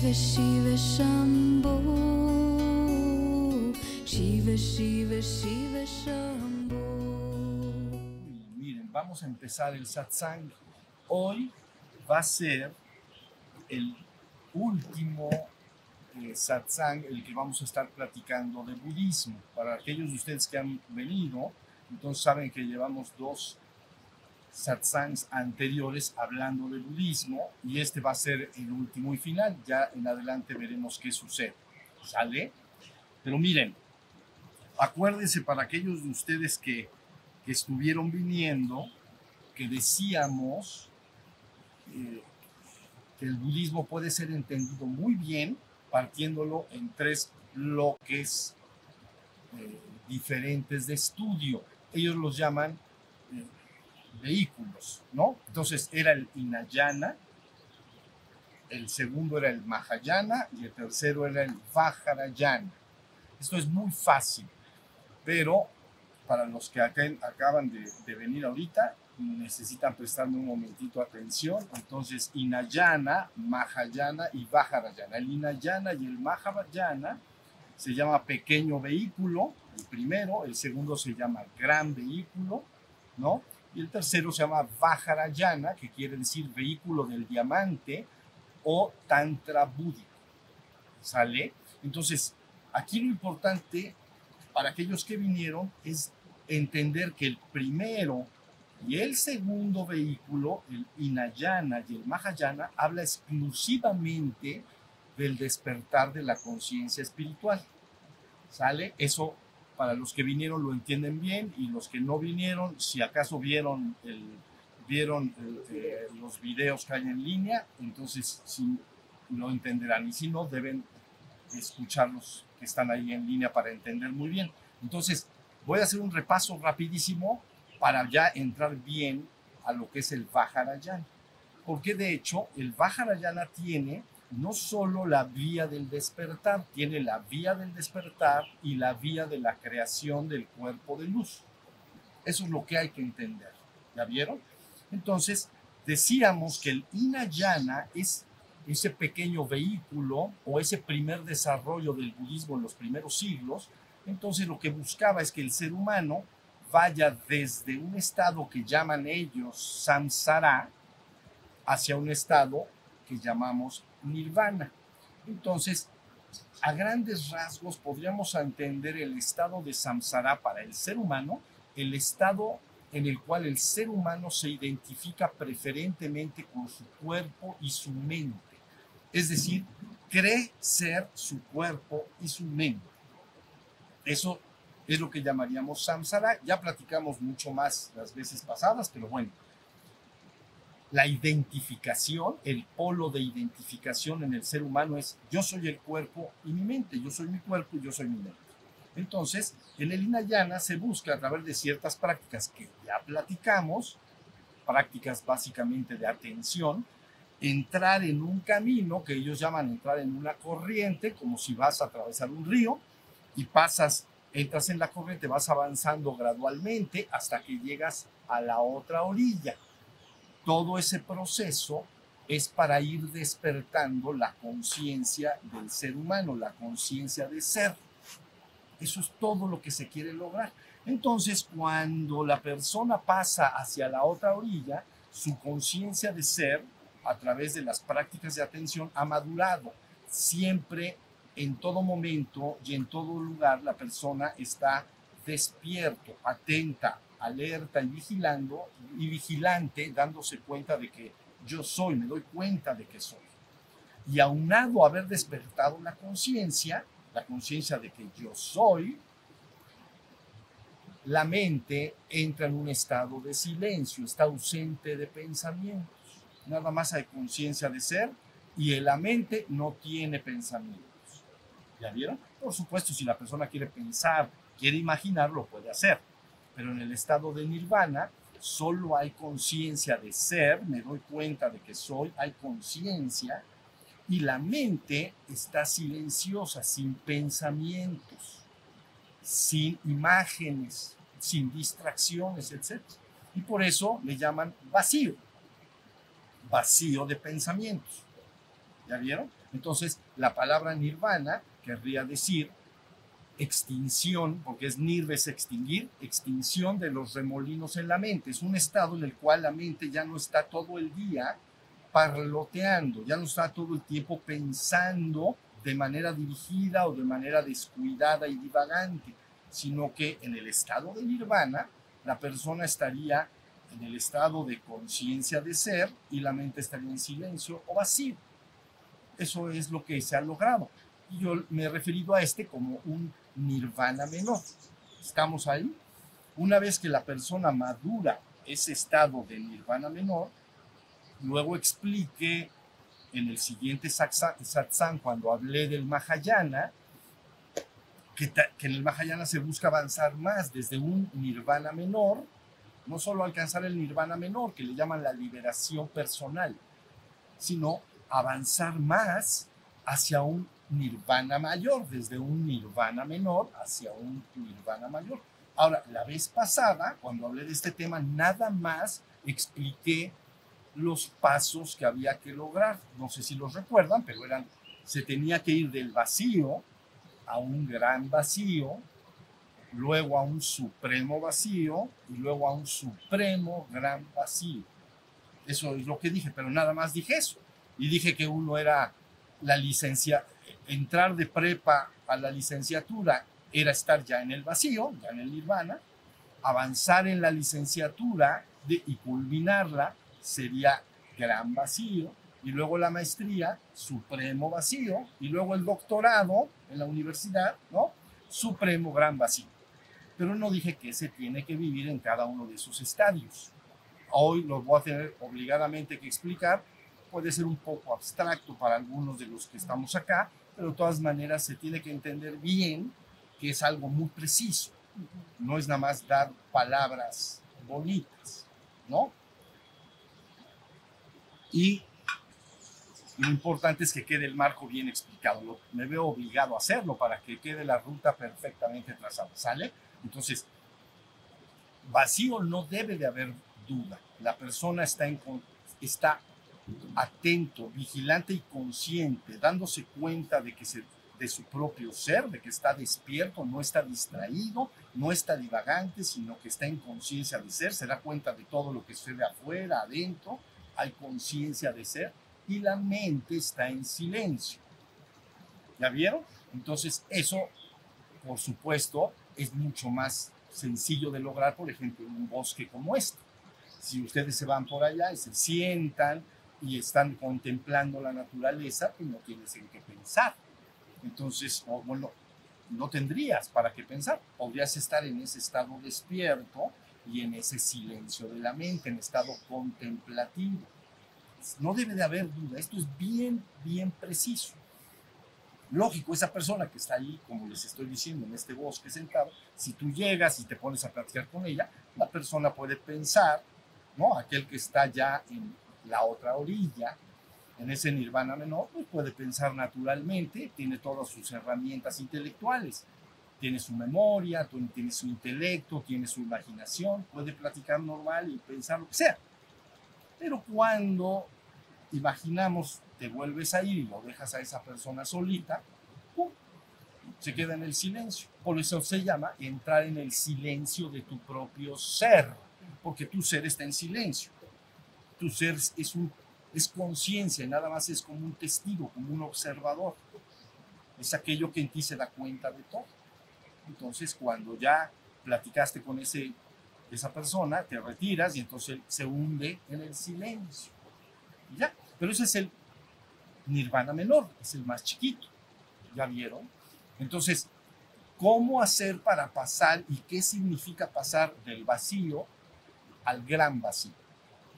Shiva Shiva Shambho Shiva Shiva Shiva Shambho Miren, vamos a empezar el satsang. Hoy va a ser el último eh, satsang, el que vamos a estar platicando de budismo. Para aquellos de ustedes que han venido, entonces saben que llevamos dos satsangs anteriores hablando de budismo y este va a ser el último y final. Ya en adelante veremos qué sucede. ¿Sale? Pero miren, acuérdense para aquellos de ustedes que, que estuvieron viniendo, que decíamos eh, que el budismo puede ser entendido muy bien partiéndolo en tres bloques eh, diferentes de estudio. Ellos los llaman vehículos, ¿no? Entonces era el Inayana, el segundo era el Mahayana y el tercero era el Vajrayana. Esto es muy fácil, pero para los que acaban de, de venir ahorita, necesitan prestarme un momentito atención. Entonces, Inayana, Mahayana y Vajrayana. El Inayana y el Mahayana se llama pequeño vehículo, el primero, el segundo se llama gran vehículo, ¿no? Y el tercero se llama Vajrayana, que quiere decir vehículo del diamante o Tantra búdico. ¿Sale? Entonces, aquí lo importante para aquellos que vinieron es entender que el primero y el segundo vehículo, el Inayana y el Mahayana, habla exclusivamente del despertar de la conciencia espiritual. ¿Sale? Eso para los que vinieron lo entienden bien y los que no vinieron, si acaso vieron, vieron eh, los videos que hay en línea, entonces sí lo entenderán y si no, deben escuchar los que están ahí en línea para entender muy bien. Entonces, voy a hacer un repaso rapidísimo para ya entrar bien a lo que es el Vajrayana. Porque de hecho, el Vajrayana tiene no solo la vía del despertar, tiene la vía del despertar y la vía de la creación del cuerpo de luz. Eso es lo que hay que entender. ¿Ya vieron? Entonces, decíamos que el Inayana es ese pequeño vehículo o ese primer desarrollo del budismo en los primeros siglos. Entonces, lo que buscaba es que el ser humano vaya desde un estado que llaman ellos samsara hacia un estado que llamamos nirvana. Entonces, a grandes rasgos podríamos entender el estado de samsara para el ser humano, el estado en el cual el ser humano se identifica preferentemente con su cuerpo y su mente. Es decir, cree ser su cuerpo y su mente. Eso es lo que llamaríamos samsara. Ya platicamos mucho más las veces pasadas, pero bueno, la identificación, el polo de identificación en el ser humano es yo soy el cuerpo y mi mente, yo soy mi cuerpo y yo soy mi mente. Entonces, en el Inayana se busca a través de ciertas prácticas que ya platicamos, prácticas básicamente de atención, entrar en un camino que ellos llaman entrar en una corriente, como si vas a atravesar un río y pasas, entras en la corriente, vas avanzando gradualmente hasta que llegas a la otra orilla todo ese proceso es para ir despertando la conciencia del ser humano, la conciencia de ser. Eso es todo lo que se quiere lograr. Entonces, cuando la persona pasa hacia la otra orilla, su conciencia de ser, a través de las prácticas de atención, ha madurado. Siempre, en todo momento y en todo lugar, la persona está despierto, atenta, alerta y vigilando y vigilante, dándose cuenta de que yo soy, me doy cuenta de que soy. Y aunado a haber despertado la conciencia, la conciencia de que yo soy, la mente entra en un estado de silencio, está ausente de pensamientos. Nada más hay conciencia de ser y la mente no tiene pensamientos. ¿Ya vieron? Por supuesto, si la persona quiere pensar, quiere imaginar, lo puede hacer pero en el estado de nirvana solo hay conciencia de ser, me doy cuenta de que soy, hay conciencia y la mente está silenciosa, sin pensamientos, sin imágenes, sin distracciones, etc. Y por eso le llaman vacío, vacío de pensamientos. ¿Ya vieron? Entonces, la palabra nirvana querría decir extinción, porque es nirva es extinguir, extinción de los remolinos en la mente. Es un estado en el cual la mente ya no está todo el día parloteando, ya no está todo el tiempo pensando de manera dirigida o de manera descuidada y divagante, sino que en el estado de nirvana la persona estaría en el estado de conciencia de ser y la mente estaría en silencio o vacío. Eso es lo que se ha logrado. Y yo me he referido a este como un nirvana menor. ¿Estamos ahí? Una vez que la persona madura ese estado de nirvana menor, luego explique en el siguiente satsang, cuando hablé del Mahayana, que, que en el Mahayana se busca avanzar más desde un nirvana menor, no solo alcanzar el nirvana menor, que le llaman la liberación personal, sino avanzar más hacia un nirvana mayor, desde un nirvana menor hacia un nirvana mayor. Ahora, la vez pasada, cuando hablé de este tema, nada más expliqué los pasos que había que lograr. No sé si los recuerdan, pero eran, se tenía que ir del vacío a un gran vacío, luego a un supremo vacío y luego a un supremo gran vacío. Eso es lo que dije, pero nada más dije eso. Y dije que uno era la licencia, entrar de prepa a la licenciatura era estar ya en el vacío, ya en el nirvana, avanzar en la licenciatura y culminarla sería gran vacío, y luego la maestría, supremo vacío, y luego el doctorado en la universidad, ¿no? Supremo gran vacío. Pero no dije que se tiene que vivir en cada uno de esos estadios. Hoy lo voy a tener obligadamente que explicar. Puede ser un poco abstracto para algunos de los que estamos acá, pero de todas maneras se tiene que entender bien que es algo muy preciso. No es nada más dar palabras bonitas, ¿no? Y lo importante es que quede el marco bien explicado. me veo obligado a hacerlo para que quede la ruta perfectamente trazada. ¿Sale? Entonces, vacío no debe de haber duda. La persona está, en, está atento, vigilante y consciente, dándose cuenta de que se, de su propio ser, de que está despierto, no está distraído, no está divagante, sino que está en conciencia de ser, se da cuenta de todo lo que sucede afuera, adentro, hay conciencia de ser y la mente está en silencio. ¿Ya vieron? Entonces eso, por supuesto, es mucho más sencillo de lograr, por ejemplo, en un bosque como este. Si ustedes se van por allá y se sientan y están contemplando la naturaleza, pues no tienes en qué pensar. Entonces, bueno, no tendrías para qué pensar. Podrías estar en ese estado despierto y en ese silencio de la mente, en estado contemplativo. No debe de haber duda, esto es bien, bien preciso. Lógico, esa persona que está ahí, como les estoy diciendo, en este bosque sentado, si tú llegas y te pones a platicar con ella, la persona puede pensar, ¿no? Aquel que está ya en la otra orilla, en ese nirvana menor, pues puede pensar naturalmente, tiene todas sus herramientas intelectuales tiene su memoria, tiene su intelecto, tiene su imaginación, puede platicar normal y pensar lo que sea. Pero cuando imaginamos, te vuelves a ir y lo dejas a esa persona solita, se queda en el silencio. Por eso se llama entrar en el silencio de tu propio ser, porque tu ser está en silencio. Tu ser es, un, es conciencia, nada más es como un testigo, como un observador. Es aquello que en ti se da cuenta de todo. Entonces, cuando ya platicaste con ese, esa persona, te retiras y entonces se hunde en el silencio. ya, pero ese es el nirvana menor, es el más chiquito. ¿Ya vieron? Entonces, ¿cómo hacer para pasar y qué significa pasar del vacío al gran vacío?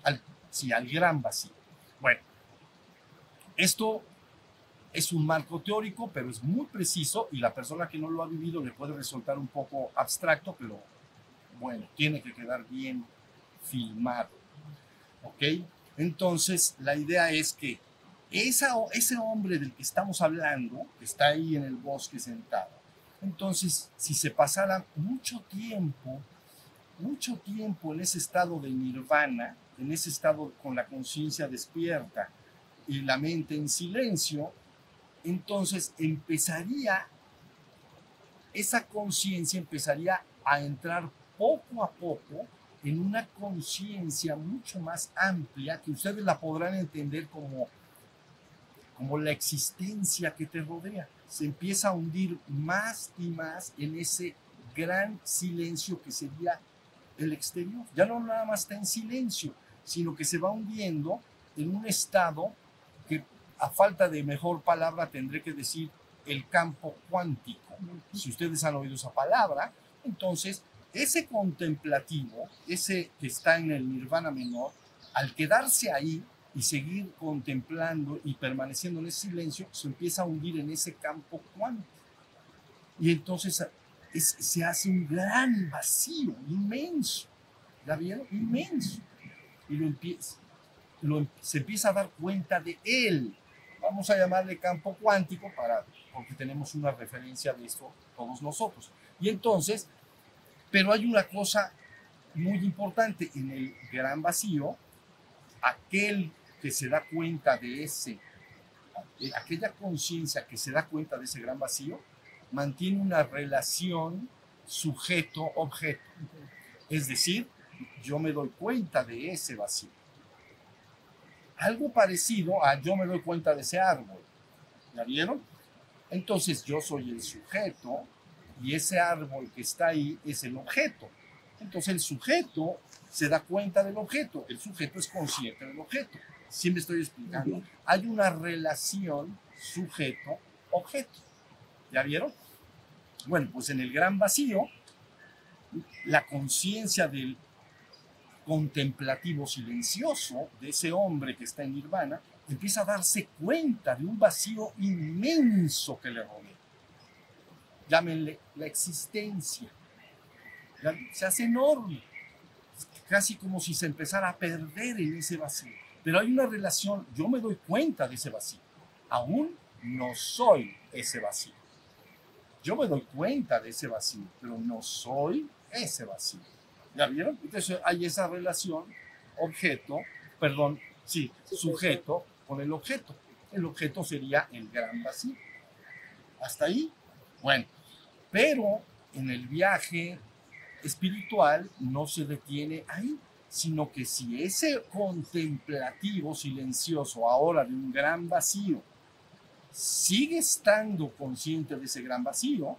Al, sí, al gran vacío. Bueno, esto es un marco teórico, pero es muy preciso y la persona que no lo ha vivido le puede resultar un poco abstracto, pero bueno, tiene que quedar bien filmado. ¿Ok? Entonces, la idea es que esa, ese hombre del que estamos hablando, que está ahí en el bosque sentado, entonces, si se pasara mucho tiempo, mucho tiempo en ese estado de nirvana, en ese estado con la conciencia despierta y la mente en silencio, entonces empezaría, esa conciencia empezaría a entrar poco a poco en una conciencia mucho más amplia que ustedes la podrán entender como, como la existencia que te rodea. Se empieza a hundir más y más en ese gran silencio que sería el exterior. Ya no nada más está en silencio, sino que se va hundiendo en un estado que a falta de mejor palabra tendré que decir el campo cuántico. Si ustedes han oído esa palabra, entonces ese contemplativo, ese que está en el nirvana menor, al quedarse ahí y seguir contemplando y permaneciendo en ese silencio, se empieza a hundir en ese campo cuántico. Y entonces se hace un gran vacío, inmenso. ¿La vieron? Inmenso. Y lo empieza, lo, se empieza a dar cuenta de él. Vamos a llamarle campo cuántico para, porque tenemos una referencia de esto todos nosotros. Y entonces pero hay una cosa muy importante en el gran vacío, aquel que se da cuenta de ese, aquella conciencia que se da cuenta de ese gran vacío, mantiene una relación sujeto-objeto. Es decir, yo me doy cuenta de ese vacío. Algo parecido a yo me doy cuenta de ese árbol. ¿Ya vieron? Entonces yo soy el sujeto y ese árbol que está ahí es el objeto. Entonces el sujeto se da cuenta del objeto, el sujeto es consciente del objeto. Si me estoy explicando, hay una relación sujeto-objeto. ¿Ya vieron? Bueno, pues en el gran vacío, la conciencia del contemplativo silencioso de ese hombre que está en nirvana empieza a darse cuenta de un vacío inmenso que le rodea llámenle la existencia. Se hace enorme, casi como si se empezara a perder en ese vacío. Pero hay una relación, yo me doy cuenta de ese vacío. Aún no soy ese vacío. Yo me doy cuenta de ese vacío, pero no soy ese vacío. ¿Ya vieron? Entonces hay esa relación objeto, perdón, sí, sujeto con el objeto. El objeto sería el gran vacío. Hasta ahí. Bueno, pero en el viaje espiritual no se detiene ahí, sino que si ese contemplativo silencioso ahora de un gran vacío sigue estando consciente de ese gran vacío,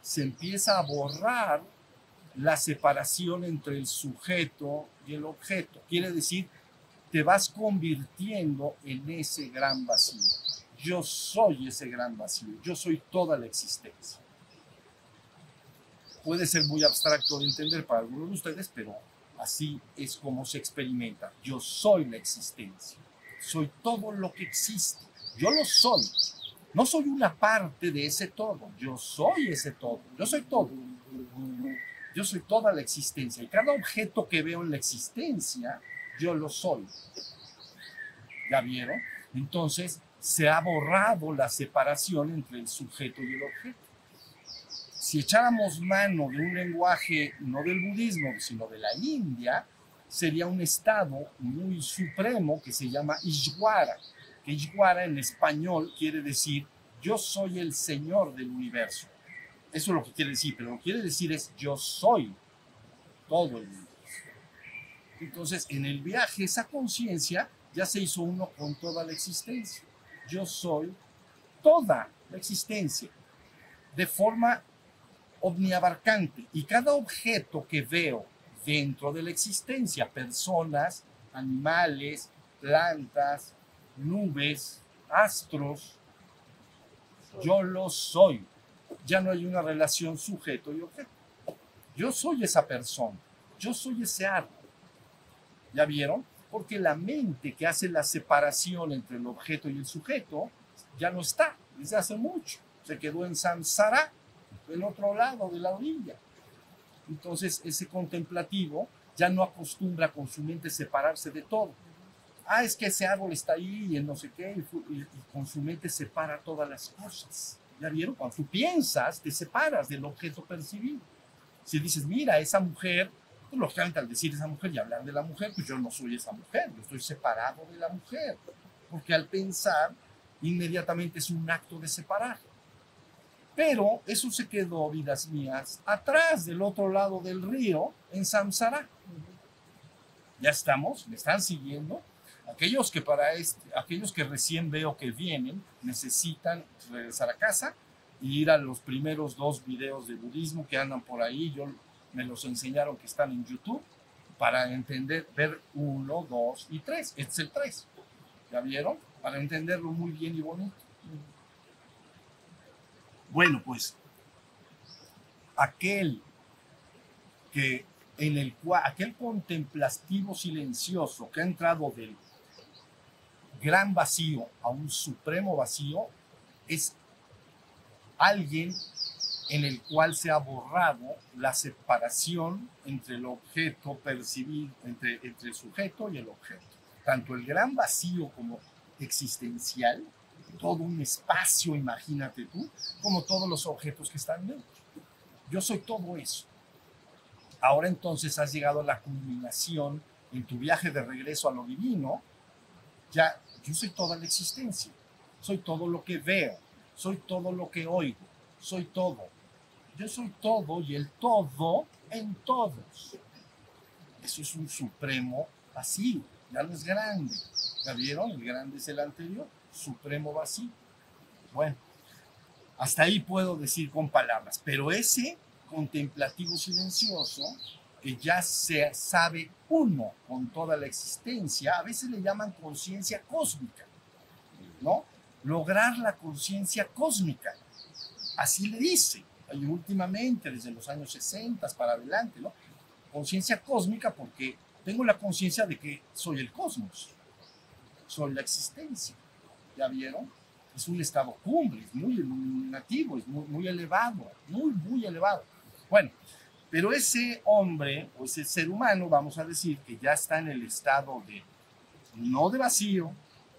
se empieza a borrar la separación entre el sujeto y el objeto. Quiere decir, te vas convirtiendo en ese gran vacío. Yo soy ese gran vacío, yo soy toda la existencia puede ser muy abstracto de entender para algunos de ustedes, pero así es como se experimenta. Yo soy la existencia, soy todo lo que existe, yo lo soy. No soy una parte de ese todo, yo soy ese todo, yo soy todo. Yo soy toda la existencia y cada objeto que veo en la existencia, yo lo soy. ¿Ya vieron? Entonces se ha borrado la separación entre el sujeto y el objeto si echáramos mano de un lenguaje no del budismo, sino de la India, sería un estado muy supremo que se llama Ishwara, que en español quiere decir yo soy el Señor del universo. Eso es lo que quiere decir, pero lo que quiere decir es yo soy todo el universo. Entonces, en el viaje, esa conciencia ya se hizo uno con toda la existencia. Yo soy toda la existencia, de forma omniabarcante y cada objeto que veo dentro de la existencia, personas, animales, plantas, nubes, astros, yo lo soy. Ya no hay una relación sujeto y objeto. Yo soy esa persona, yo soy ese árbol. ¿Ya vieron? Porque la mente que hace la separación entre el objeto y el sujeto ya no está desde hace mucho. Se quedó en samsara del otro lado de la orilla. Entonces ese contemplativo ya no acostumbra con su mente separarse de todo. Ah, es que ese árbol está ahí y no sé qué, y, con su mente separa todas las cosas. ¿Ya vieron? Cuando tú piensas, te separas del objeto percibido. Si dices, mira, esa mujer, pues lógicamente al decir esa mujer y hablar de la mujer, pues yo no soy esa mujer, yo estoy separado de la mujer. Porque al pensar, inmediatamente es un acto de separar. Pero eso se quedó, vidas mías, atrás del otro lado del río, en Samsara. Ya estamos, me están siguiendo. Aquellos que para este, aquellos que recién veo que vienen, necesitan regresar a casa e ir a los primeros dos videos de budismo que andan por ahí. Yo me los enseñaron que están en YouTube para entender, ver uno, dos y tres. Este es el tres. ¿Ya vieron? Para entenderlo muy bien y bonito. Bueno, pues aquel que en el aquel contemplativo silencioso que ha entrado del gran vacío a un supremo vacío es alguien en el cual se ha borrado la separación entre el objeto percibido, entre, entre el sujeto y el objeto. Tanto el gran vacío como existencial, todo un espacio, imagínate tú, como todos los objetos que están dentro. Yo soy todo eso. Ahora entonces has llegado a la culminación en tu viaje de regreso a lo divino. Ya, yo soy toda la existencia. Soy todo lo que veo. Soy todo lo que oigo. Soy todo. Yo soy todo y el todo en todos. Eso es un supremo vacío. Ya no es grande. ¿Ya vieron? El grande es el anterior. Supremo vacío. Bueno, hasta ahí puedo decir con palabras. Pero ese contemplativo silencioso, que ya se sabe uno con toda la existencia, a veces le llaman conciencia cósmica, ¿no? Lograr la conciencia cósmica, así le dice, y últimamente, desde los años 60 para adelante, ¿no? Conciencia cósmica porque tengo la conciencia de que soy el cosmos, soy la existencia, ¿ya vieron? Es un estado cumbre, es muy iluminativo, es muy, muy elevado, muy, muy elevado. Bueno, pero ese hombre o ese ser humano, vamos a decir, que ya está en el estado de, no de vacío,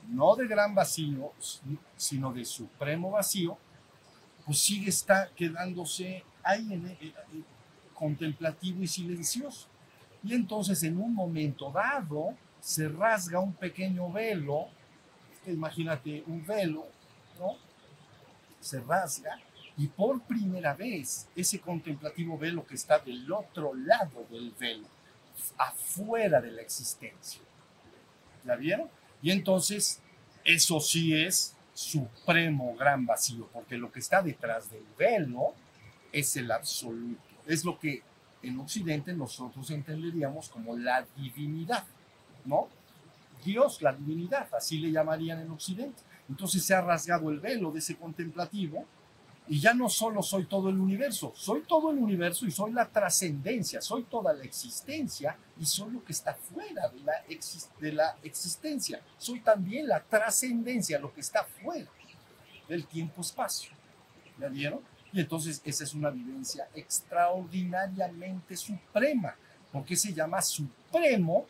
no de gran vacío, sino de supremo vacío, pues sigue está quedándose ahí en, en, contemplativo y silencioso. Y entonces en un momento dado se rasga un pequeño velo, imagínate un velo, ¿no? Se rasga y por primera vez ese contemplativo velo que está del otro lado del velo, afuera de la existencia. ¿La vieron? Y entonces eso sí es supremo gran vacío, porque lo que está detrás del velo es el absoluto. Es lo que en Occidente nosotros entenderíamos como la divinidad, ¿no? Dios, la divinidad, así le llamarían en Occidente. Entonces se ha rasgado el velo de ese contemplativo y ya no solo soy todo el universo, soy todo el universo y soy la trascendencia, soy toda la existencia y soy lo que está fuera de la, existencia. Soy también la trascendencia, lo que está fuera del tiempo-espacio. ¿Ya vieron? Y entonces esa es una vivencia extraordinariamente suprema, porque se llama supremo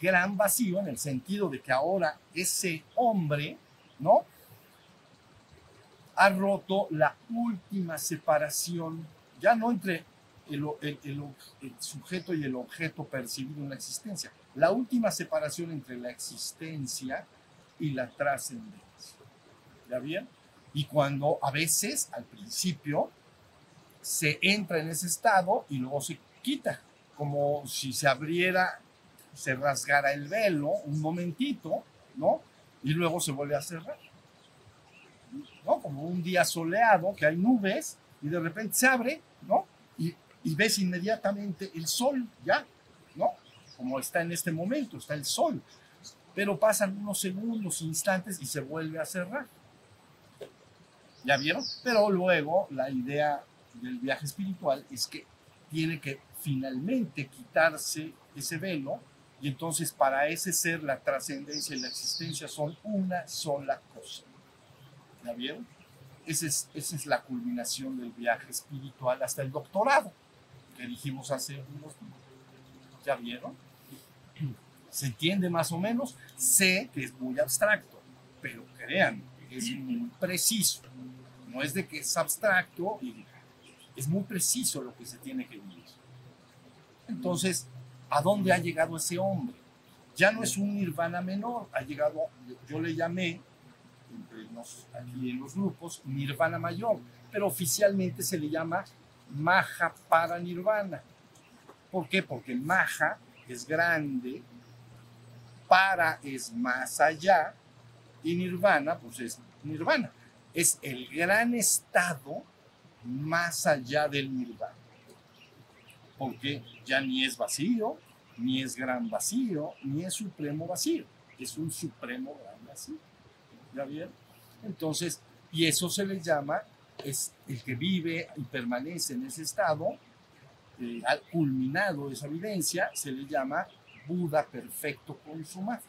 gran vacío en el sentido de que ahora ese hombre, ¿no? Ha roto la última separación, ya no entre el, el, sujeto y el objeto percibido en la existencia, la última separación entre la existencia y la trascendencia. ¿Ya bien? Y cuando a veces, al principio, se entra en ese estado y luego se quita, como si se abriera, se rasgara el velo un momentito, ¿no? Y luego se vuelve a cerrar. Como un día soleado, que hay nubes, y de repente se abre, ¿no? Y, y ves inmediatamente el sol, ya, ¿no? Como está en este momento, está el sol. Pero pasan unos segundos, instantes, y se vuelve a cerrar. ¿Ya vieron? Pero luego la idea del viaje espiritual es que tiene que finalmente quitarse ese velo y entonces para ese ser la trascendencia y la existencia son una sola cosa. ¿Ya vieron? Esa es, esa es la culminación del viaje espiritual hasta el doctorado, que dijimos hace unos ¿Ya vieron? ¿Se entiende más o menos? Sé que es muy abstracto, pero crean, es muy preciso. No es de que es abstracto y es muy preciso lo que se tiene que vivir. Entonces, ¿a dónde ha llegado ese hombre? Ya no es un nirvana menor, ha llegado, yo le llamé entre aquí en los grupos, nirvana mayor, pero oficialmente se le llama maha para nirvana. ¿Por qué? Porque maha es grande, para es más allá y nirvana pues es nirvana. Es el gran estado más allá del nirvana. Porque ya ni es vacío, ni es gran vacío, ni es supremo vacío. Es un supremo gran vacío. Entonces, y eso se le llama, es el que vive y permanece en ese estado, eh, al culminado esa vivencia, se le llama Buda perfecto consumado.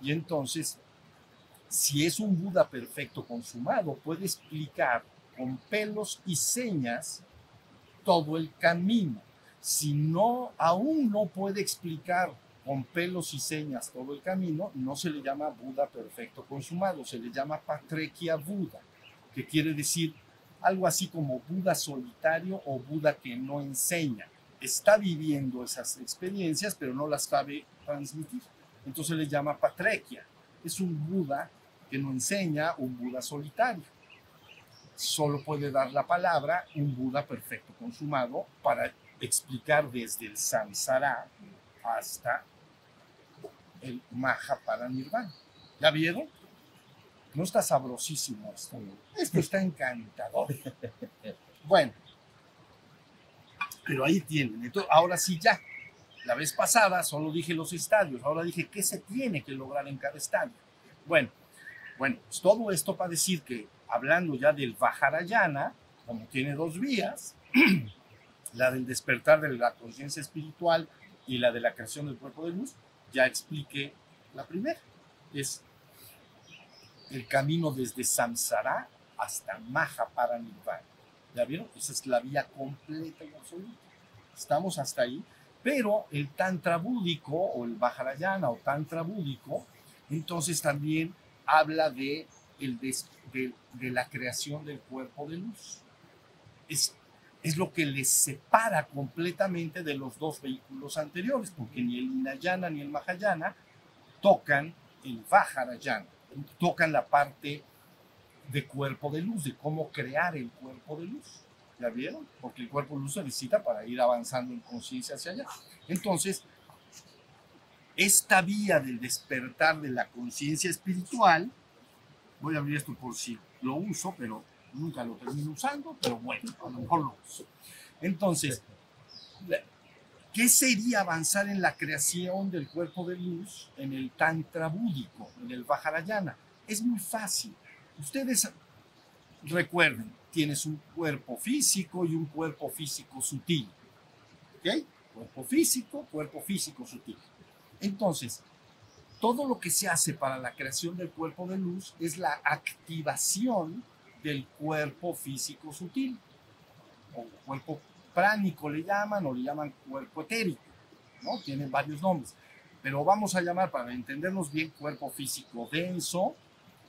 Y entonces, si es un Buda perfecto consumado, puede explicar con pelos y señas todo el camino. Si no, aún no puede explicar con pelos y señas todo el camino, no se le llama Buda perfecto consumado, se le llama Patrekia Buda, que quiere decir algo así como Buda solitario o Buda que no enseña. Está viviendo esas experiencias, pero no las sabe transmitir. Entonces le llama Patrekia. Es un Buda que no enseña, un Buda solitario. Solo puede dar la palabra un Buda perfecto consumado para explicar desde el samsara hasta el Maha para Nirvana. ¿Ya vieron? No está sabrosísimo esto. Esto está encantador. Bueno, pero ahí tienen. Entonces, ahora sí ya. La vez pasada solo dije los estadios, ahora dije qué se tiene que lograr en cada estadio. Bueno, bueno, pues todo esto para decir que hablando ya del Vajrayana, como tiene dos vías, la del despertar de la conciencia espiritual y la de la creación del cuerpo de luz, ya expliqué la primera. Es el camino desde Samsara hasta Maha para. ¿Ya vieron? Esa es la vía completa y absoluta. Estamos hasta ahí. Pero el Tantra búdico o el Vajrayana o Tantra búdico, entonces también habla de, el de, de, la creación del cuerpo de luz. Es, es lo que les separa completamente de los dos vehículos anteriores, porque ni el Hinayana ni el Mahayana tocan el Vajrayana, tocan la parte de cuerpo de luz, de cómo crear el cuerpo de luz. ¿Ya vieron? Porque el cuerpo de luz se necesita para ir avanzando en conciencia hacia allá. Entonces, esta vía del despertar de la conciencia espiritual, voy a abrir esto por si lo uso, pero nunca lo termino usando, pero bueno, a lo mejor lo uso. Entonces, ¿qué sería avanzar en la creación del cuerpo de luz en el Tantra búdico, en el Vajrayana? Es muy fácil. Ustedes recuerden, tienes un cuerpo físico y un cuerpo físico sutil. ¿Ok? Cuerpo físico, cuerpo físico sutil. Entonces, todo lo que se hace para la creación del cuerpo de luz es la activación del cuerpo físico sutil, o cuerpo pránico le llaman, o le llaman cuerpo etérico, ¿no? Tienen varios nombres, pero vamos a llamar, para entendernos bien, cuerpo físico denso,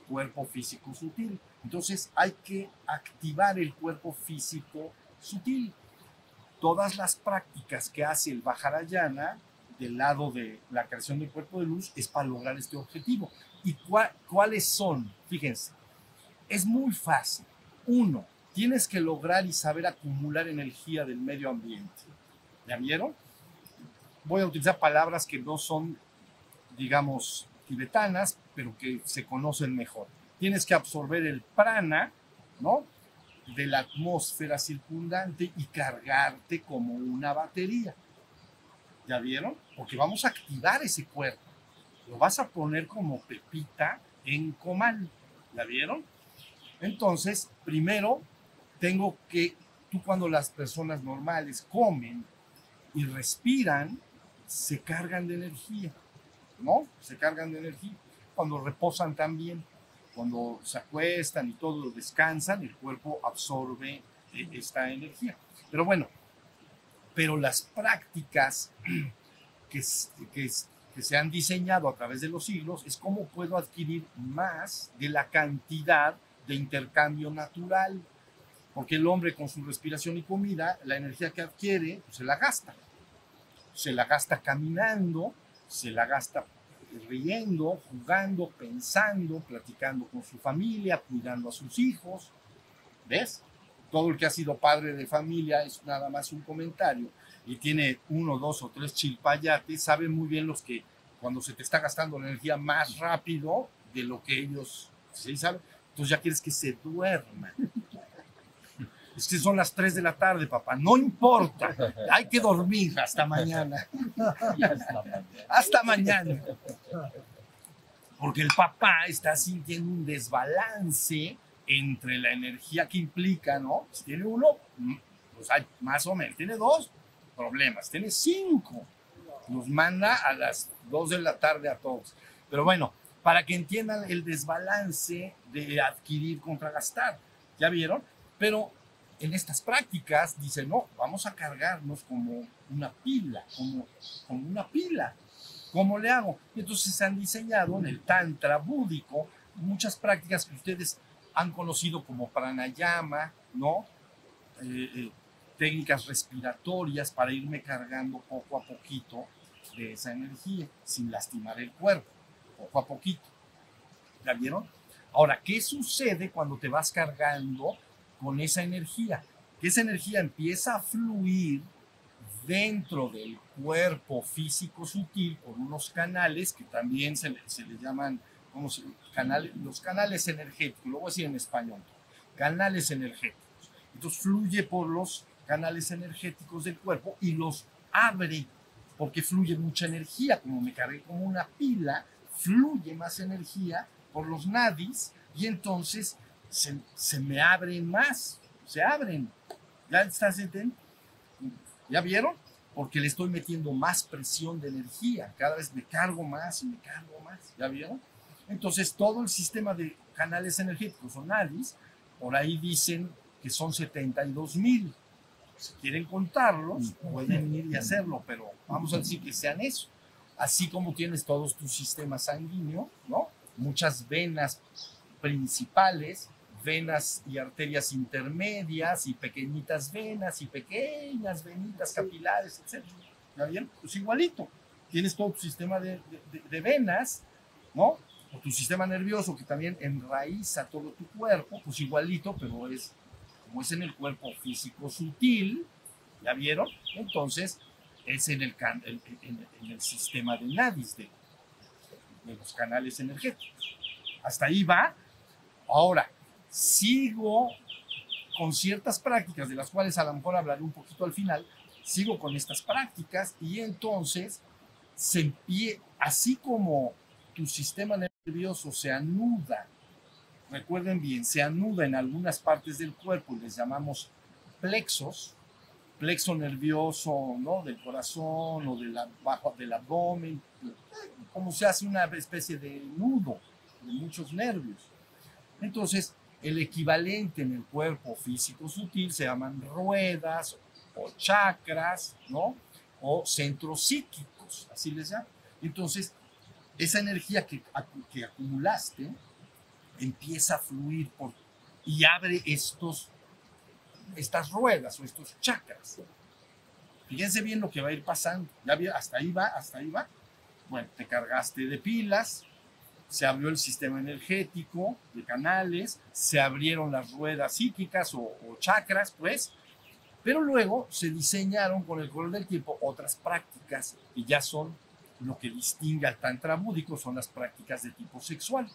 cuerpo físico sutil. Entonces hay que activar el cuerpo físico sutil. Todas las prácticas que hace el Vajrayana del lado de la creación del cuerpo de luz es para lograr este objetivo. ¿Y cuáles son? Fíjense, es muy fácil. Uno, tienes que lograr y saber acumular energía del medio ambiente. ¿Ya vieron? Voy a utilizar palabras que no son, digamos, tibetanas, pero que se conocen mejor. Tienes que absorber el prana, ¿no? De la atmósfera circundante y cargarte como una batería. ¿Ya vieron? Porque vamos a activar ese cuerpo. Lo vas a poner como pepita en comal. ¿Ya vieron? Entonces, primero, tengo que, tú cuando las personas normales comen y respiran, se cargan de energía. ¿no? Se cargan de energía. Cuando reposan también, cuando se acuestan y todo, descansan, el cuerpo absorbe eh, esta energía. Pero bueno, pero las prácticas que, que, que se han diseñado a través de los siglos es cómo puedo adquirir más de la cantidad de intercambio natural. Porque el hombre con su respiración y comida, la energía que adquiere, pues, se la gasta. Se la gasta caminando, se la gasta riendo, jugando, pensando, platicando con su familia, cuidando a sus hijos. ¿Ves? Todo el que ha sido padre de familia es nada más un comentario y tiene uno, dos o tres chilpayates, sabe muy bien los que cuando se te está gastando la energía más rápido de lo que ellos ¿sí saben, entonces ya quieres que se duerma. Es que son las 3 de la tarde, papá. No importa. Hay que dormir hasta mañana. Hasta mañana. Porque el papá está sintiendo un desbalance entre la energía que implica, ¿no? Si tiene uno, mm, pues hay más o menos. Tiene dos problemas. Tiene cinco. Nos manda a las 2 de la tarde a todos. Pero bueno, para que entiendan el desbalance de adquirir contra gastar. ¿Ya vieron? Pero en estas prácticas dicen, no, vamos a cargarnos como una pila, como, como una pila. ¿Cómo le hago? Y entonces se han diseñado en el Tantra búdico muchas prácticas que ustedes han conocido como pranayama, ¿no? Eh, eh, técnicas respiratorias para irme cargando poco a poquito de esa energía sin lastimar el cuerpo, poco a poquito. ¿Ya vieron? Ahora, ¿qué sucede cuando te vas cargando con esa energía? Que esa energía empieza a fluir dentro del cuerpo físico sutil por unos canales que también se, se les llaman como canales, los canales energéticos, lo voy a decir en español, canales energéticos. Entonces fluye por los canales energéticos del cuerpo y los abre porque fluye mucha energía, como me cargué como una pila, fluye más energía por los nadis y entonces se, se me abren más, se abren. ¿Ya? ¿Ya vieron? Porque le estoy metiendo más presión de energía, cada vez me cargo más y me cargo más, ¿ya vieron? Entonces todo el sistema de canales energéticos o nadis, por ahí dicen que son 72 mil si quieren contarlos, pueden ir y hacerlo, pero vamos a decir que sean eso. Así como tienes todos tus sistemas sanguíneos, ¿no? Muchas venas principales, venas y arterias intermedias y pequeñitas venas y pequeñas venitas capilares, etc. ¿Ya bien? Pues igualito. Tienes todo tu sistema de, de, de venas, ¿no? O tu sistema nervioso que también enraiza todo tu cuerpo, pues igualito, pero es como es en el cuerpo físico sutil, ¿ya vieron? Entonces es en el, en, el sistema de nadis, de, de los canales energéticos. Hasta ahí va. Ahora, sigo con ciertas prácticas, de las cuales a lo mejor hablaré un poquito al final, sigo con estas prácticas y entonces se empie así como tu sistema nervioso se anuda recuerden bien, se anuda en algunas partes del cuerpo y les llamamos plexos, plexo nervioso ¿no? del corazón o de bajo del abdomen, como se hace una especie de nudo de muchos nervios. Entonces, el equivalente en el cuerpo físico sutil se llaman ruedas o chakras, ¿no? O centros psíquicos, así les llaman. Entonces, esa energía que, que acumulaste, empieza a fluir por, y abre estos, estas ruedas o estos chakras. Fíjense bien lo que va a ir pasando. Ya hasta ahí va, hasta ahí va. Bueno, te cargaste de pilas, se abrió el sistema energético de canales, se abrieron las ruedas psíquicas o, o chakras, pues, pero luego se diseñaron con el color del tiempo otras prácticas y ya son lo que distingue al tantra búdico, son las prácticas de tipo sexual.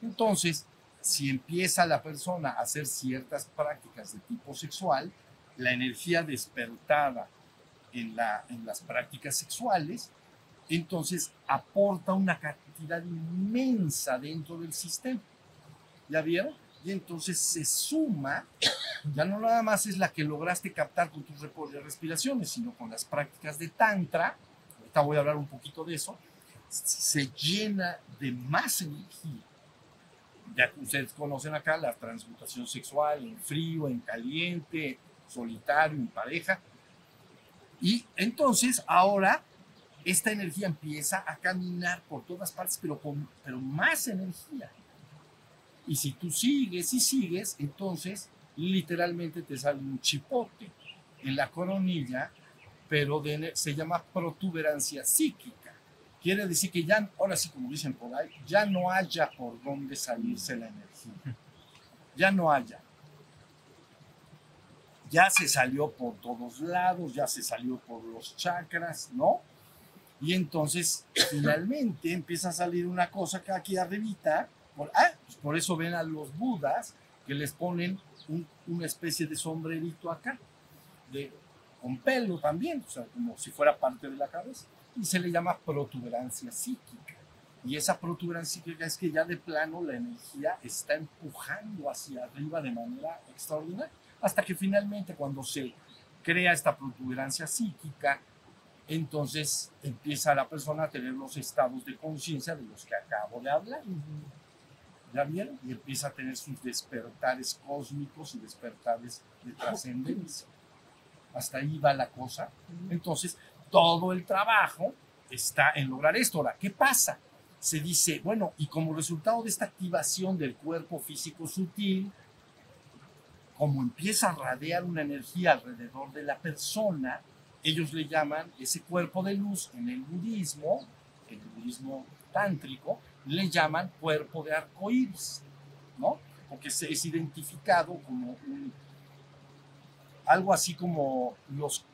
Entonces, si empieza la persona a hacer ciertas prácticas de tipo sexual, la energía despertada en, la, en las prácticas sexuales, entonces aporta una cantidad inmensa dentro del sistema. ¿Ya vieron? Y entonces se suma, ya no nada más es la que lograste captar con tus respiraciones, sino con las prácticas de Tantra, ahorita voy a hablar un poquito de eso, se llena de más energía ya ustedes conocen acá la transmutación sexual en frío, en caliente, solitario, en pareja. Y entonces ahora esta energía empieza a caminar por todas partes, pero con pero más energía. Y si tú sigues y sigues, entonces literalmente te sale un chipote en la coronilla, pero se llama protuberancia psíquica. Quiere decir que ya, ahora sí como dicen por ahí, ya no haya por dónde salirse la energía. Ya no haya. Ya se salió por todos lados, ya se salió por los chakras, ¿no? Y entonces finalmente empieza a salir una cosa que aquí arribita, por, ah, pues por eso ven a los budas que les ponen un- una especie de sombrerito acá, de, con pelo también, o sea, como si fuera parte de la cabeza, y se le llama protuberancia psíquica. Y esa protuberancia psíquica es que ya de plano la energía está empujando hacia arriba de manera extraordinaria, hasta que finalmente cuando se crea esta protuberancia psíquica, entonces empieza la persona a tener los estados de conciencia de los que acabo de hablar. ¿Ya vieron? Y empieza a tener sus despertares cósmicos y despertares de trascendencia. Hasta ahí va la cosa. Entonces, todo el trabajo está en lograr esto. Ahora, ¿qué pasa? Se dice, bueno, y como resultado de esta activación del cuerpo físico sutil, como empieza a radiar una energía alrededor de la persona, ellos le llaman ese cuerpo de luz en el budismo, en el budismo tántrico, le llaman cuerpo de arcoíris, ¿no? Porque es identificado como algo así como los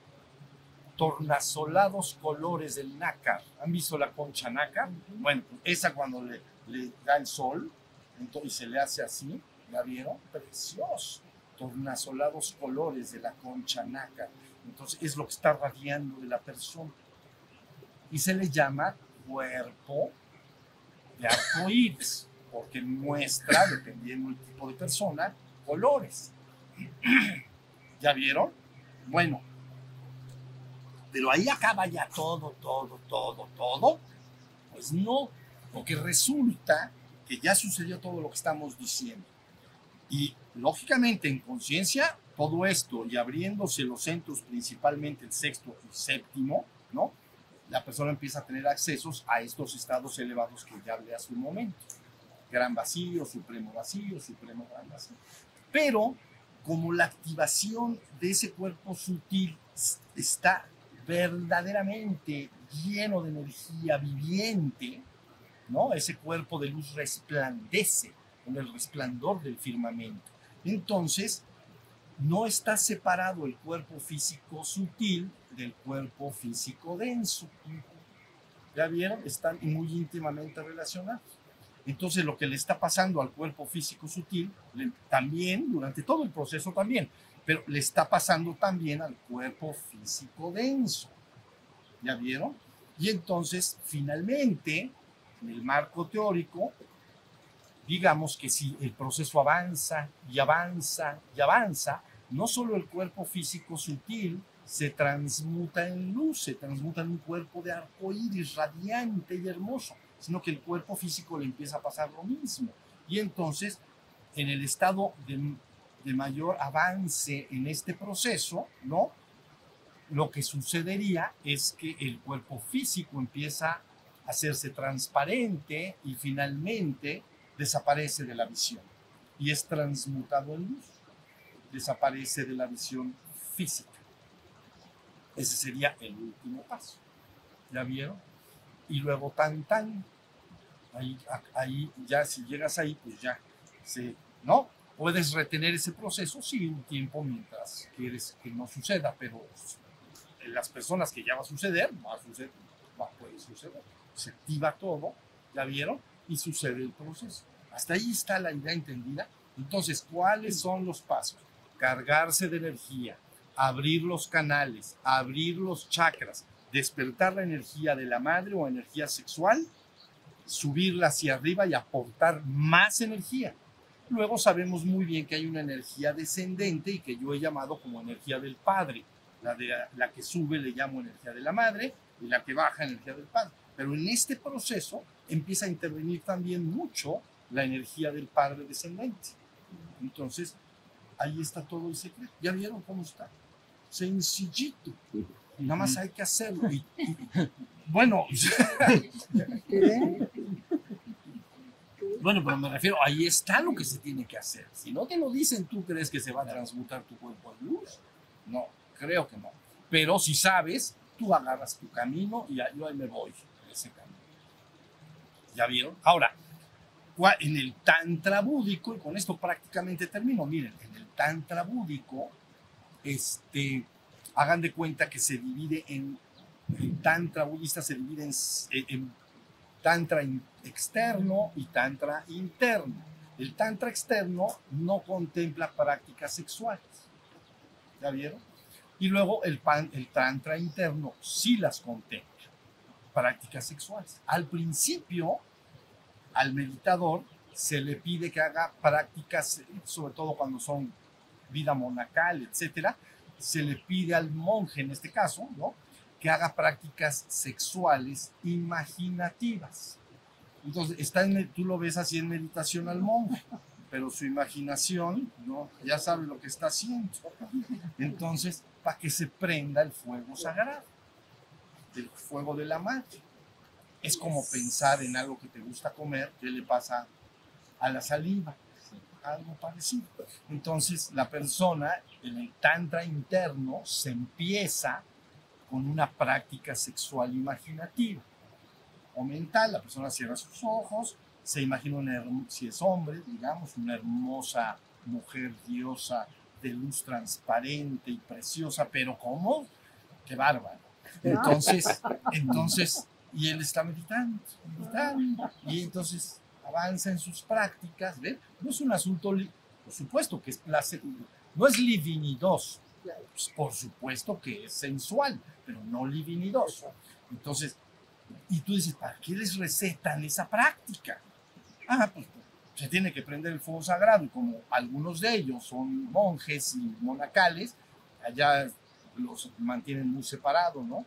tornasolados colores del nácar. ¿Han visto la concha nácar? Bueno, esa cuando le, le da el sol, entonces se le hace así, ¿la vieron? Precioso. Tornasolados colores de la concha nácar. Entonces es lo que está radiando de la persona. Y se le llama cuerpo de arcoíris, porque muestra, dependiendo del tipo de persona, colores. ¿Ya vieron? Bueno, pero ahí acaba ya todo, todo, todo, todo. Pues no, porque resulta que ya sucedió todo lo que estamos diciendo. Y lógicamente en conciencia, todo esto y abriéndose los centros, principalmente el sexto y séptimo, ¿no? La persona empieza a tener accesos a estos estados elevados que ya hablé hace un momento. Gran vacío, supremo vacío, supremo gran vacío. Pero como la activación de ese cuerpo sutil está verdaderamente lleno de energía viviente, ¿no? Ese cuerpo de luz resplandece con el resplandor del firmamento. Entonces, no está separado el cuerpo físico sutil del cuerpo físico denso. ¿Ya vieron? Están muy íntimamente relacionados. Entonces, lo que le está pasando al cuerpo físico sutil, también, durante todo el proceso también, pero le está pasando también al cuerpo físico denso. ¿Ya vieron? Y entonces, finalmente, en el marco teórico, digamos que si el proceso avanza y avanza y avanza, no solo el cuerpo físico sutil se transmuta en luz, se transmuta en un cuerpo de arco iris radiante y hermoso, sino que el cuerpo físico le empieza a pasar lo mismo. Y entonces, en el estado de, de mayor avance en este proceso, ¿no? Lo que sucedería es que el cuerpo físico empieza a hacerse transparente y finalmente desaparece de la visión y es transmutado en luz. Desaparece de la visión física. Ese sería el último paso. ¿Ya vieron? Y luego tan tan. Ahí, ahí ya si llegas ahí, pues ya se, ¿no? Puedes retener ese proceso, sí, un tiempo mientras quieres que no suceda, pero las personas que ya va a suceder, va a suceder, va a poder suceder. Se activa todo, ¿ya vieron? Y sucede el proceso. Hasta ahí está la idea entendida. Entonces, ¿cuáles son los pasos? Cargarse de energía, abrir los canales, abrir los chakras, despertar la energía de la madre o energía sexual, subirla hacia arriba y aportar más energía. Luego sabemos muy bien que hay una energía descendente y que yo he llamado como energía del padre. La, de, la que sube le llamo energía de la madre y la que baja energía del padre. Pero en este proceso empieza a intervenir también mucho la energía del padre descendente. Entonces, ahí está todo el secreto. ¿Ya vieron cómo está? Sencillito. Nada más hay que hacerlo. Y- y- bueno, bueno, pero me refiero, ahí está lo que se tiene que hacer. Si no te lo dicen, ¿tú crees que se va a transmutar tu cuerpo en luz? No, creo que no. Pero si sabes, tú agarras tu camino y yo ahí me voy, ese camino. ¿Ya vieron? Ahora, en el tantra búdico, y con esto prácticamente termino, miren, en el tantra búdico, este, hagan de cuenta que se divide en, el tantra budista se divide en tantra externo y tantra interno. El tantra externo no contempla prácticas sexuales. ¿Ya vieron? Y luego el, pan- el tantra interno sí las contempla, prácticas sexuales. Al principio, al meditador se le pide que haga prácticas, sobre todo cuando son vida monacal, etcétera, se le pide al monje en este caso, ¿no? Que haga prácticas sexuales imaginativas. Entonces, está en, tú lo ves así en meditación al monje, pero su imaginación, ¿no? Ya sabe lo que está haciendo. Entonces, para que se prenda el fuego sagrado, el fuego de la madre. Es como pensar en algo que te gusta comer, ¿qué le pasa a la saliva? Algo parecido. Entonces, la persona en el tantra interno se empieza con una práctica sexual imaginativa o mental. La persona cierra sus ojos, se imagina, una si es hombre, digamos, una hermosa mujer diosa de luz transparente y preciosa, pero ¿cómo? ¡Qué bárbaro! Entonces, entonces, y él está meditando, meditando, y entonces avanza en sus prácticas, ¿ven? No es un asunto, por supuesto que es placer, no es livinidoso, pues, por supuesto que es sensual, pero no livinidoso. Entonces, y tú dices, ¿para qué les recetan esa práctica? Ah, pues se tiene que prender el fuego sagrado y como algunos de ellos son monjes y monacales, allá los mantienen muy separados, ¿no?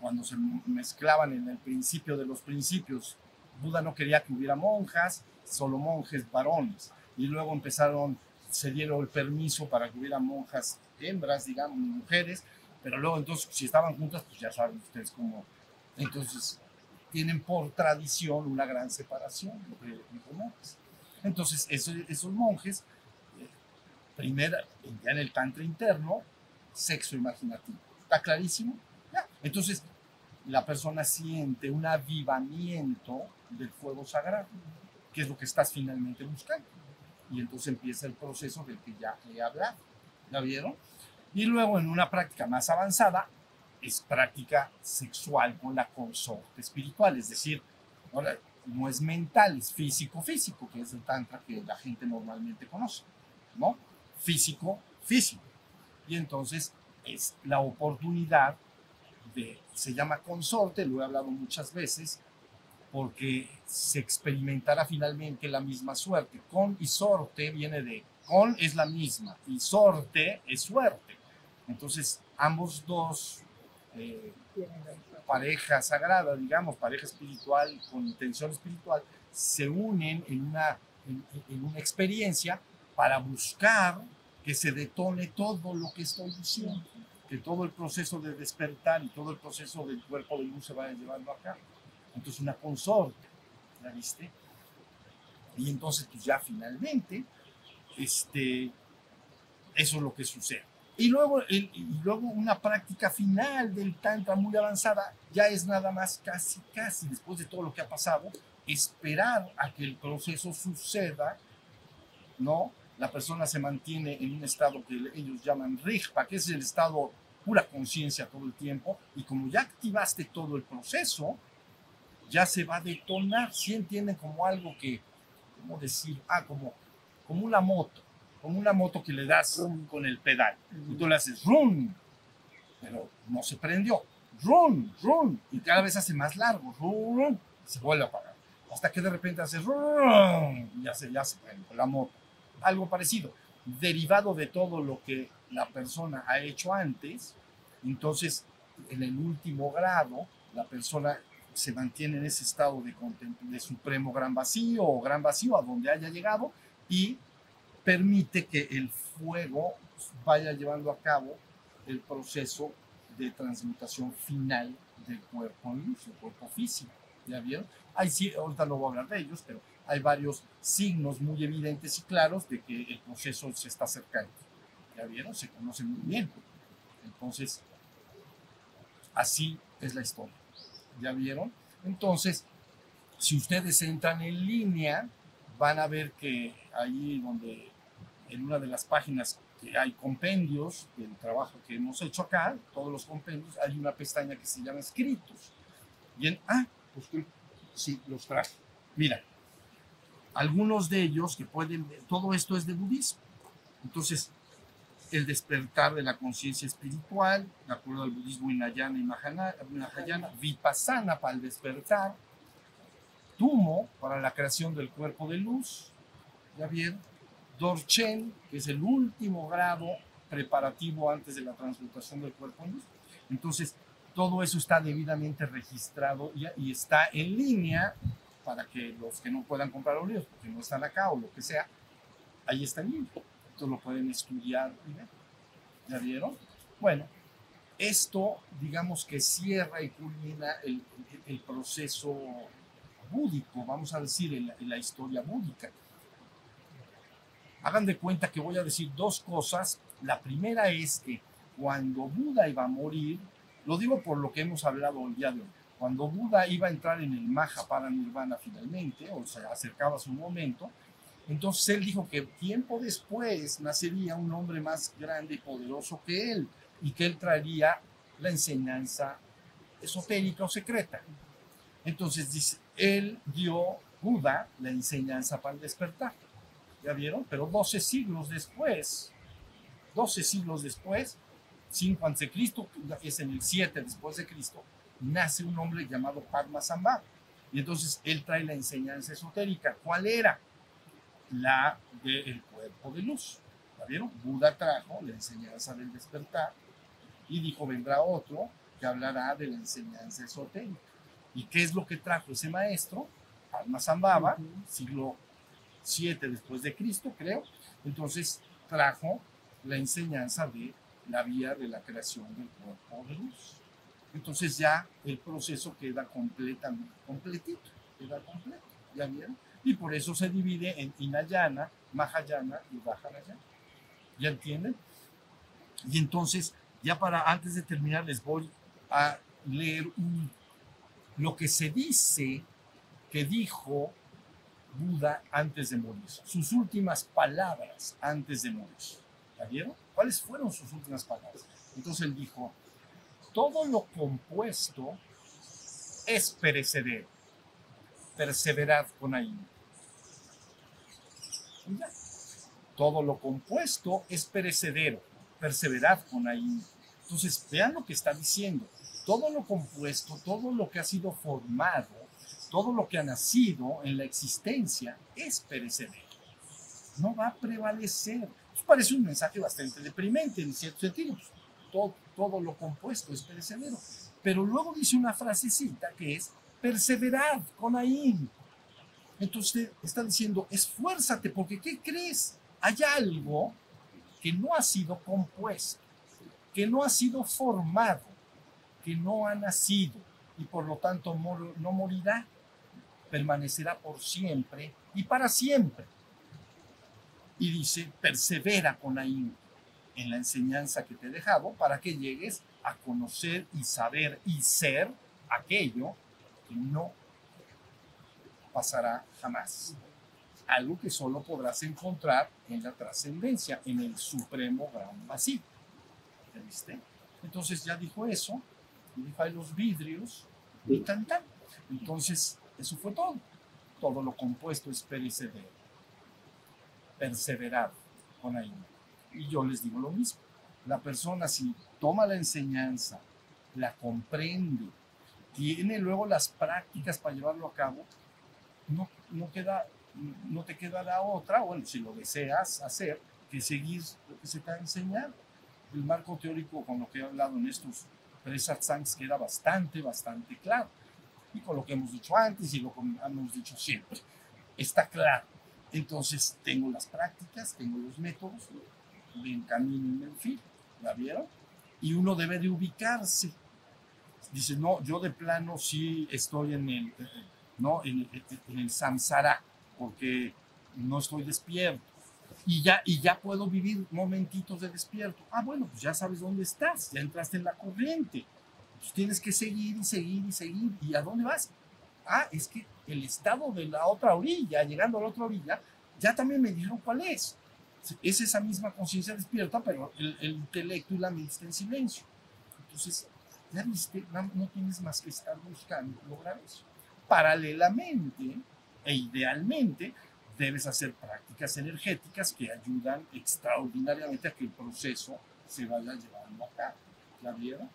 Cuando se mezclaban en el principio de los principios, Buda no quería que hubiera monjas, solo monjes varones. Y luego empezaron, se dieron el permiso para que hubiera monjas hembras, digamos, mujeres, pero luego entonces si estaban juntas, pues ya saben ustedes cómo. Entonces tienen por tradición una gran separación entre, monjes. Entonces esos, esos monjes, eh, primero, ya en el tantra interno, sexo imaginativo. ¿Está clarísimo? Entonces la persona siente un avivamiento del fuego sagrado, que es lo que estás finalmente buscando. Y entonces empieza el proceso del que ya he hablado. ¿Ya vieron? Y luego en una práctica más avanzada es práctica sexual con la consorte espiritual, es decir, ahora no es mental, es físico-físico, que es el tantra que la gente normalmente conoce, ¿no? Físico-físico. Y entonces es la oportunidad de, se llama consorte, lo he hablado muchas veces, porque se experimentará finalmente la misma suerte. Con y sorte viene de, con es la misma y sorte es suerte. Entonces, ambos dos eh, pareja sagrada, digamos, pareja espiritual con intención espiritual, se unen en una, en, en una experiencia para buscar que se detone todo lo que estoy diciendo, que todo el proceso de despertar y todo el proceso del cuerpo de luz se vaya llevando a cabo. Entonces, una consorte, ¿la viste? Y entonces, pues ya finalmente, este, eso es lo que sucede. Y luego, el, luego una práctica final del tantra muy avanzada ya es nada más casi, casi, después de todo lo que ha pasado, esperar a que el proceso suceda, ¿no? La persona se mantiene en un estado que ellos llaman Rigpa, que es el estado pura conciencia todo el tiempo, y como ya activaste todo el proceso, ya se va a detonar, si entienden como algo que, ¿cómo decir? Ah, como, como una moto como una moto que le das con el pedal. Y tú le haces run, pero no se prendió. Run, run. Y cada vez hace más largo. Run, run. Se vuelve a apagar. Hasta que de repente hace run. Y ya se, ya se prende la moto. Algo parecido. Derivado de todo lo que la persona ha hecho antes, entonces en el último grado, la persona se mantiene en ese estado de, supremo gran vacío o gran vacío a donde haya llegado y permite que el fuego vaya llevando a cabo el proceso de transmutación final del cuerpo en luz, cuerpo físico. ¿Ya vieron? Hay, sí, ahorita no voy a hablar de ellos, pero hay varios signos muy evidentes y claros de que el proceso se está acercando. ¿Ya vieron? Se conoce muy bien. Entonces, así es la historia. ¿Ya vieron? Entonces, Si ustedes entran en línea, van a ver que ahí donde en una de las páginas que hay compendios del trabajo que hemos hecho acá, todos los compendios, hay una pestaña que se llama escritos. Bien, ah, pues sí, los traje. Mira, algunos de ellos que pueden todo esto es de budismo. Entonces, el despertar de la conciencia espiritual, de acuerdo al budismo Hinayana y Mahayana, Vipassana para el despertar, Tumo para la creación del cuerpo de luz, ya bien, Dorchen, que es el último grado preparativo antes de la transmutación del cuerpo en luz. Entonces, todo eso está debidamente registrado y, y está en línea para que los que no puedan comprar los libros, porque no están acá o lo que sea, ahí está en línea lo pueden estudiar. ¿Ya vieron? Bueno, esto, digamos que cierra y culmina el, proceso búdico, vamos a decir, en la, historia búdica. Hagan de cuenta que voy a decir dos cosas. La primera es que cuando Buda iba a morir, lo digo por lo que hemos hablado el día de hoy, cuando Buda iba a entrar en el Maha para Nirvana finalmente, o sea, acercaba su momento, entonces él dijo que tiempo después nacería un hombre más grande y poderoso que él y que él traería la enseñanza esotérica o secreta. Entonces dice, él dio Buda la enseñanza para el despertar. ¿Ya vieron? Pero 12 siglos después, 12 siglos después, 5 antes de Cristo, es en el 7 después de Cristo, nace un hombre llamado Padma Sambhava. Y entonces él trae la enseñanza esotérica. ¿Cuál era? La del cuerpo de luz. ¿La vieron? Buda trajo la enseñanza del despertar y dijo, vendrá otro que hablará de la enseñanza esotérica. ¿Y qué es lo que trajo ese maestro? Alma Zambaba, siglo 7 después de Cristo, creo. Entonces trajo la enseñanza de la vía de la creación del cuerpo de luz. Entonces ya el proceso queda completamente, completito, queda completo. ¿Ya vieron? Y por eso se divide en Inayana, Mahayana y Vajrayana. ¿Ya entienden? Y entonces, ya para antes de terminar, les voy a leer lo que se dice que dijo Buda antes de morir, sus últimas palabras antes de morir. ¿Ya vieron? ¿Cuáles fueron sus últimas palabras? Entonces él dijo, todo lo compuesto es perecedero perseverad con Todo lo compuesto es perecedero, perseverad con ahí. Entonces, vean lo que está diciendo. Todo lo compuesto, todo lo que ha sido formado, todo lo que ha nacido en la existencia es perecedero. No va a prevalecer. Pues parece un mensaje bastante deprimente en cierto sentido. Pues, todo, todo lo compuesto es perecedero. Pero luego dice una frasecita que es perseverad con ahí. Entonces está diciendo, esfuérzate, porque ¿qué crees? Hay algo que no ha sido compuesto, que no ha sido formado, que no ha nacido y por lo tanto no morirá, permanecerá por siempre y para siempre. Y dice, persevera con ahí en la enseñanza que te he dejado para que llegues a conocer y saber y ser aquello no pasará jamás. Algo que solo podrás encontrar en la trascendencia, en el supremo gran vacío. Entonces ya dijo eso, y dijo ahí los vidrios, y tan. Entonces, eso fue todo. Todo lo compuesto es perecedero. Perseverar con ahí. Y yo les digo lo mismo. La persona si toma la enseñanza, la comprende, tiene luego las prácticas para llevarlo a cabo, no, no, queda, no te quedará otra, bueno, si lo deseas hacer, que seguir lo que se te ha enseñado. El marco teórico con lo que he hablado en estos tres satsangs queda bastante, bastante claro. Y con lo que hemos dicho antes y lo que hemos dicho siempre, está claro. Entonces, tengo las prácticas, tengo los métodos, en camino y en fin, ¿la vieron? Y uno debe de ubicarse dice, no, yo de plano sí estoy en el, ¿no? en, el samsara, porque no estoy despierto. Y ya, y ya puedo vivir momentitos de despierto. Ah, bueno, pues ya sabes dónde estás, ya entraste en la corriente. Pues tienes que seguir y seguir y seguir. ¿Y a dónde vas? Ah, es que el estado de la otra orilla, llegando a la otra orilla, ya también me dijeron cuál es. Es esa misma conciencia despierta, pero el, el, intelecto y la mente en silencio. Entonces, ya no tienes más que estar buscando lograr eso. Paralelamente e idealmente, debes hacer prácticas energéticas que ayudan extraordinariamente a que el proceso se vaya llevando a cabo. ¿La vieron?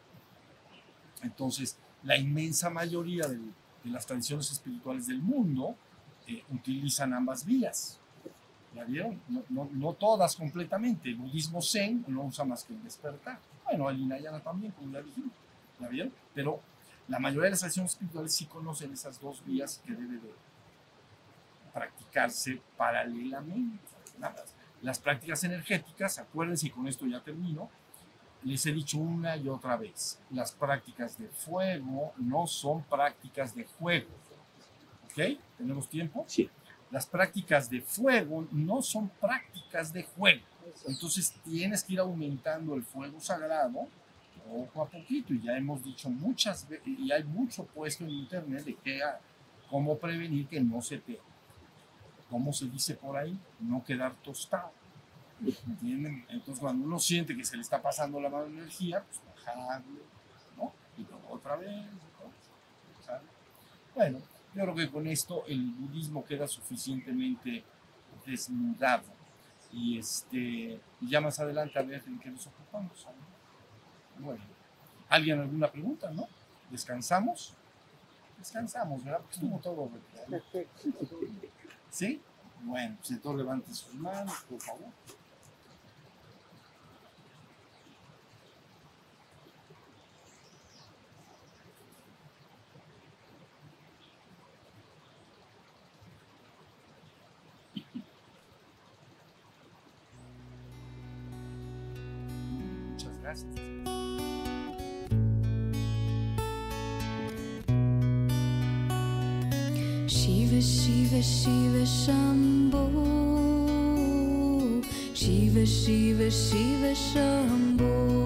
Entonces, la inmensa mayoría de, de las tradiciones espirituales del mundo eh, utilizan ambas vías. ¿La vieron? No, no, no, todas completamente. El budismo zen no usa más que el despertar. Bueno, el Hinayana también, como ya dijimos. ¿La vieron? Pero la mayoría de las tradiciones espirituales sí conocen esas dos vías que debe de practicarse paralelamente. Las prácticas energéticas, acuérdense, y con esto ya termino, les he dicho una y otra vez, las prácticas de fuego no son prácticas de juego. ¿Ok? ¿Tenemos tiempo? Sí. Las prácticas de fuego no son prácticas de juego. Entonces tienes que ir aumentando el fuego sagrado poco a poquito. Y ya hemos dicho muchas veces, y hay mucho puesto en internet de que, cómo prevenir que no se te ¿cómo se dice por ahí? No quedar tostado. ¿Entienden? Entonces, cuando uno siente que se le está pasando la mala energía, pues bajarle, ¿no? Y luego otra vez, ¿no? Bueno, yo creo que con esto el budismo queda suficientemente desnudado. Y este, ya más adelante a ver en qué nos ocupamos. Bueno, ¿alguien alguna pregunta, no? ¿Descansamos? Descansamos, ¿verdad? Porque estuvo todo. ¿verdad? ¿Sí? Bueno, pues entonces levante sus manos, por favor. Shiva Shiva Shiva Shambho